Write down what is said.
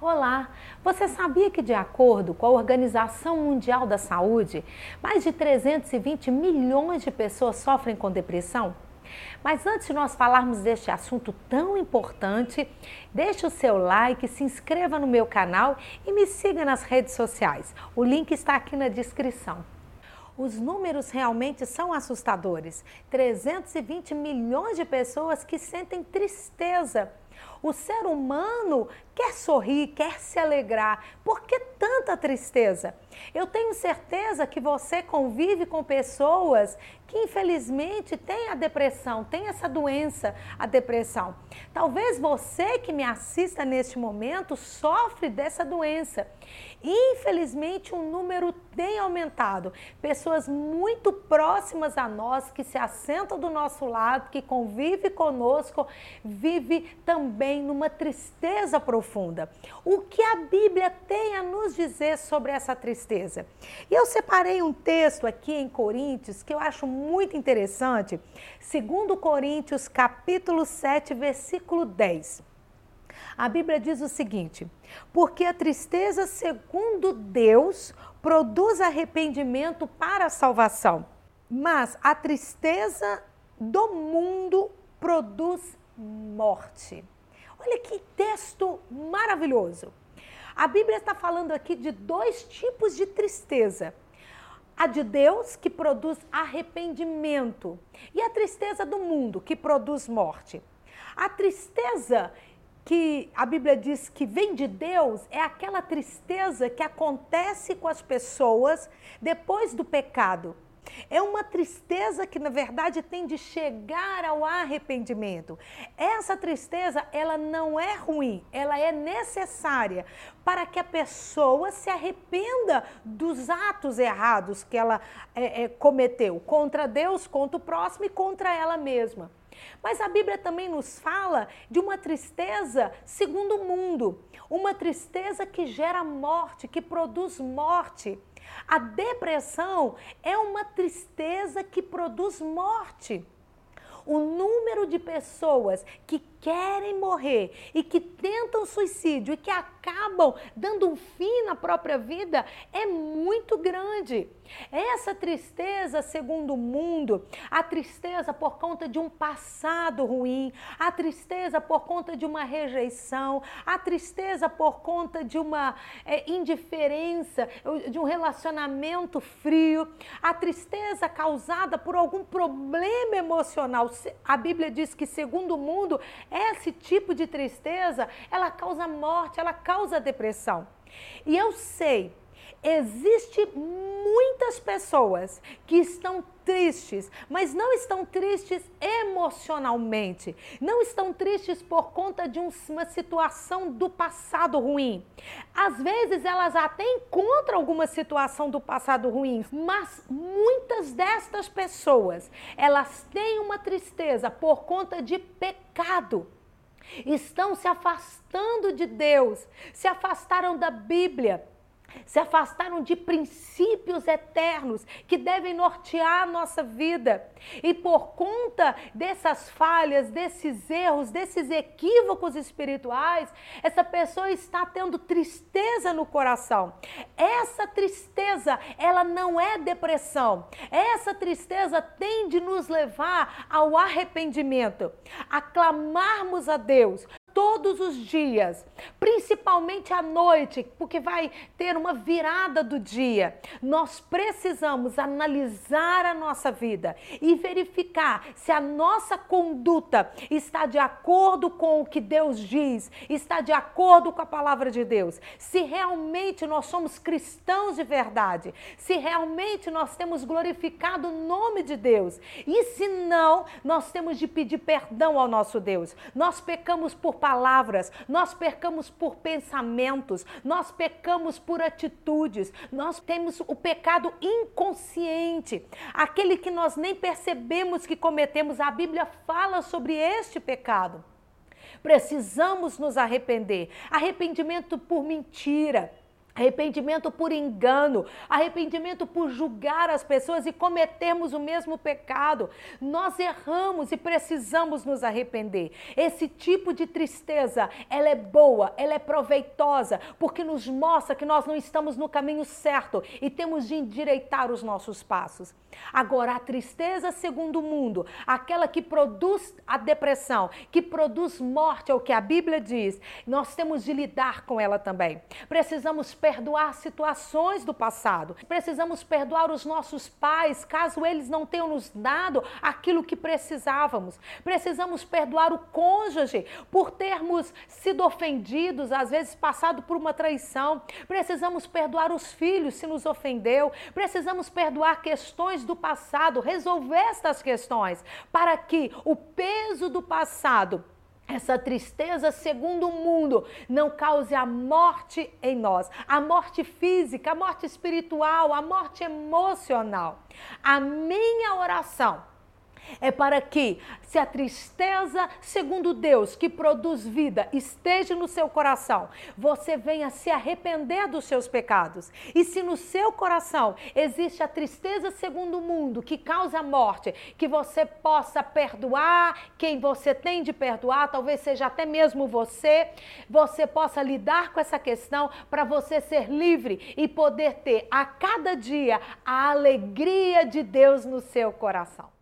Olá! Você sabia que, de acordo com a Organização Mundial da Saúde, mais de 320 milhões de pessoas sofrem com depressão? Mas antes de nós falarmos deste assunto tão importante, deixe o seu like, se inscreva no meu canal e me siga nas redes sociais. O link está aqui na descrição. Os números realmente são assustadores. 320 milhões de pessoas que sentem tristeza o ser humano quer sorrir, quer se alegrar. Por que tanta tristeza? Eu tenho certeza que você convive com pessoas que infelizmente têm a depressão, têm essa doença, a depressão. Talvez você que me assista neste momento sofre dessa doença. Infelizmente, o um número tem aumentado. Pessoas muito próximas a nós, que se assentam do nosso lado, que convive conosco, vive também numa tristeza profunda. O que a Bíblia tem a nos dizer sobre essa tristeza? E eu separei um texto aqui em Coríntios que eu acho muito interessante, segundo Coríntios, capítulo 7, versículo 10. A Bíblia diz o seguinte: porque a tristeza, segundo Deus, produz arrependimento para a salvação, mas a tristeza do mundo produz morte. Olha que texto maravilhoso. A Bíblia está falando aqui de dois tipos de tristeza. A de Deus, que produz arrependimento, e a tristeza do mundo, que produz morte. A tristeza que a Bíblia diz que vem de Deus é aquela tristeza que acontece com as pessoas depois do pecado. É uma tristeza que na verdade tem de chegar ao arrependimento. Essa tristeza, ela não é ruim, ela é necessária para que a pessoa se arrependa dos atos errados que ela é, é, cometeu contra Deus, contra o próximo e contra ela mesma. Mas a Bíblia também nos fala de uma tristeza segundo o mundo, uma tristeza que gera morte, que produz morte. A depressão é uma tristeza que produz morte o número de pessoas que querem morrer e que tentam suicídio e que acabam dando um fim na própria vida é muito grande. Essa tristeza, segundo o mundo, a tristeza por conta de um passado ruim, a tristeza por conta de uma rejeição, a tristeza por conta de uma é, indiferença, de um relacionamento frio, a tristeza causada por algum problema emocional a Bíblia diz que, segundo o mundo, esse tipo de tristeza, ela causa morte, ela causa depressão. E eu sei Existe muitas pessoas que estão tristes, mas não estão tristes emocionalmente, não estão tristes por conta de uma situação do passado ruim. Às vezes elas até encontram alguma situação do passado ruim, mas muitas destas pessoas, elas têm uma tristeza por conta de pecado. Estão se afastando de Deus, se afastaram da Bíblia se afastaram de princípios eternos que devem nortear a nossa vida. E por conta dessas falhas, desses erros, desses equívocos espirituais, essa pessoa está tendo tristeza no coração. Essa tristeza, ela não é depressão. Essa tristeza tem de nos levar ao arrependimento, a clamarmos a Deus, todos os dias, principalmente à noite, porque vai ter uma virada do dia. Nós precisamos analisar a nossa vida e verificar se a nossa conduta está de acordo com o que Deus diz, está de acordo com a palavra de Deus. Se realmente nós somos cristãos de verdade, se realmente nós temos glorificado o nome de Deus. E se não, nós temos de pedir perdão ao nosso Deus. Nós pecamos por palavras, nós pecamos por pensamentos, nós pecamos por atitudes, nós temos o pecado inconsciente, aquele que nós nem percebemos que cometemos. A Bíblia fala sobre este pecado. Precisamos nos arrepender. Arrependimento por mentira Arrependimento por engano, arrependimento por julgar as pessoas e cometermos o mesmo pecado. Nós erramos e precisamos nos arrepender. Esse tipo de tristeza, ela é boa, ela é proveitosa, porque nos mostra que nós não estamos no caminho certo e temos de endireitar os nossos passos. Agora, a tristeza segundo o mundo, aquela que produz a depressão, que produz morte, é o que a Bíblia diz, nós temos de lidar com ela também. Precisamos perdoar situações do passado. Precisamos perdoar os nossos pais, caso eles não tenham nos dado aquilo que precisávamos. Precisamos perdoar o cônjuge por termos sido ofendidos, às vezes passado por uma traição. Precisamos perdoar os filhos se nos ofendeu. Precisamos perdoar questões do passado, resolver estas questões para que o peso do passado essa tristeza segundo o mundo não cause a morte em nós, a morte física, a morte espiritual, a morte emocional. A minha oração é para que, se a tristeza, segundo Deus, que produz vida, esteja no seu coração, você venha se arrepender dos seus pecados. E se no seu coração existe a tristeza, segundo o mundo, que causa morte, que você possa perdoar quem você tem de perdoar, talvez seja até mesmo você, você possa lidar com essa questão para você ser livre e poder ter a cada dia a alegria de Deus no seu coração.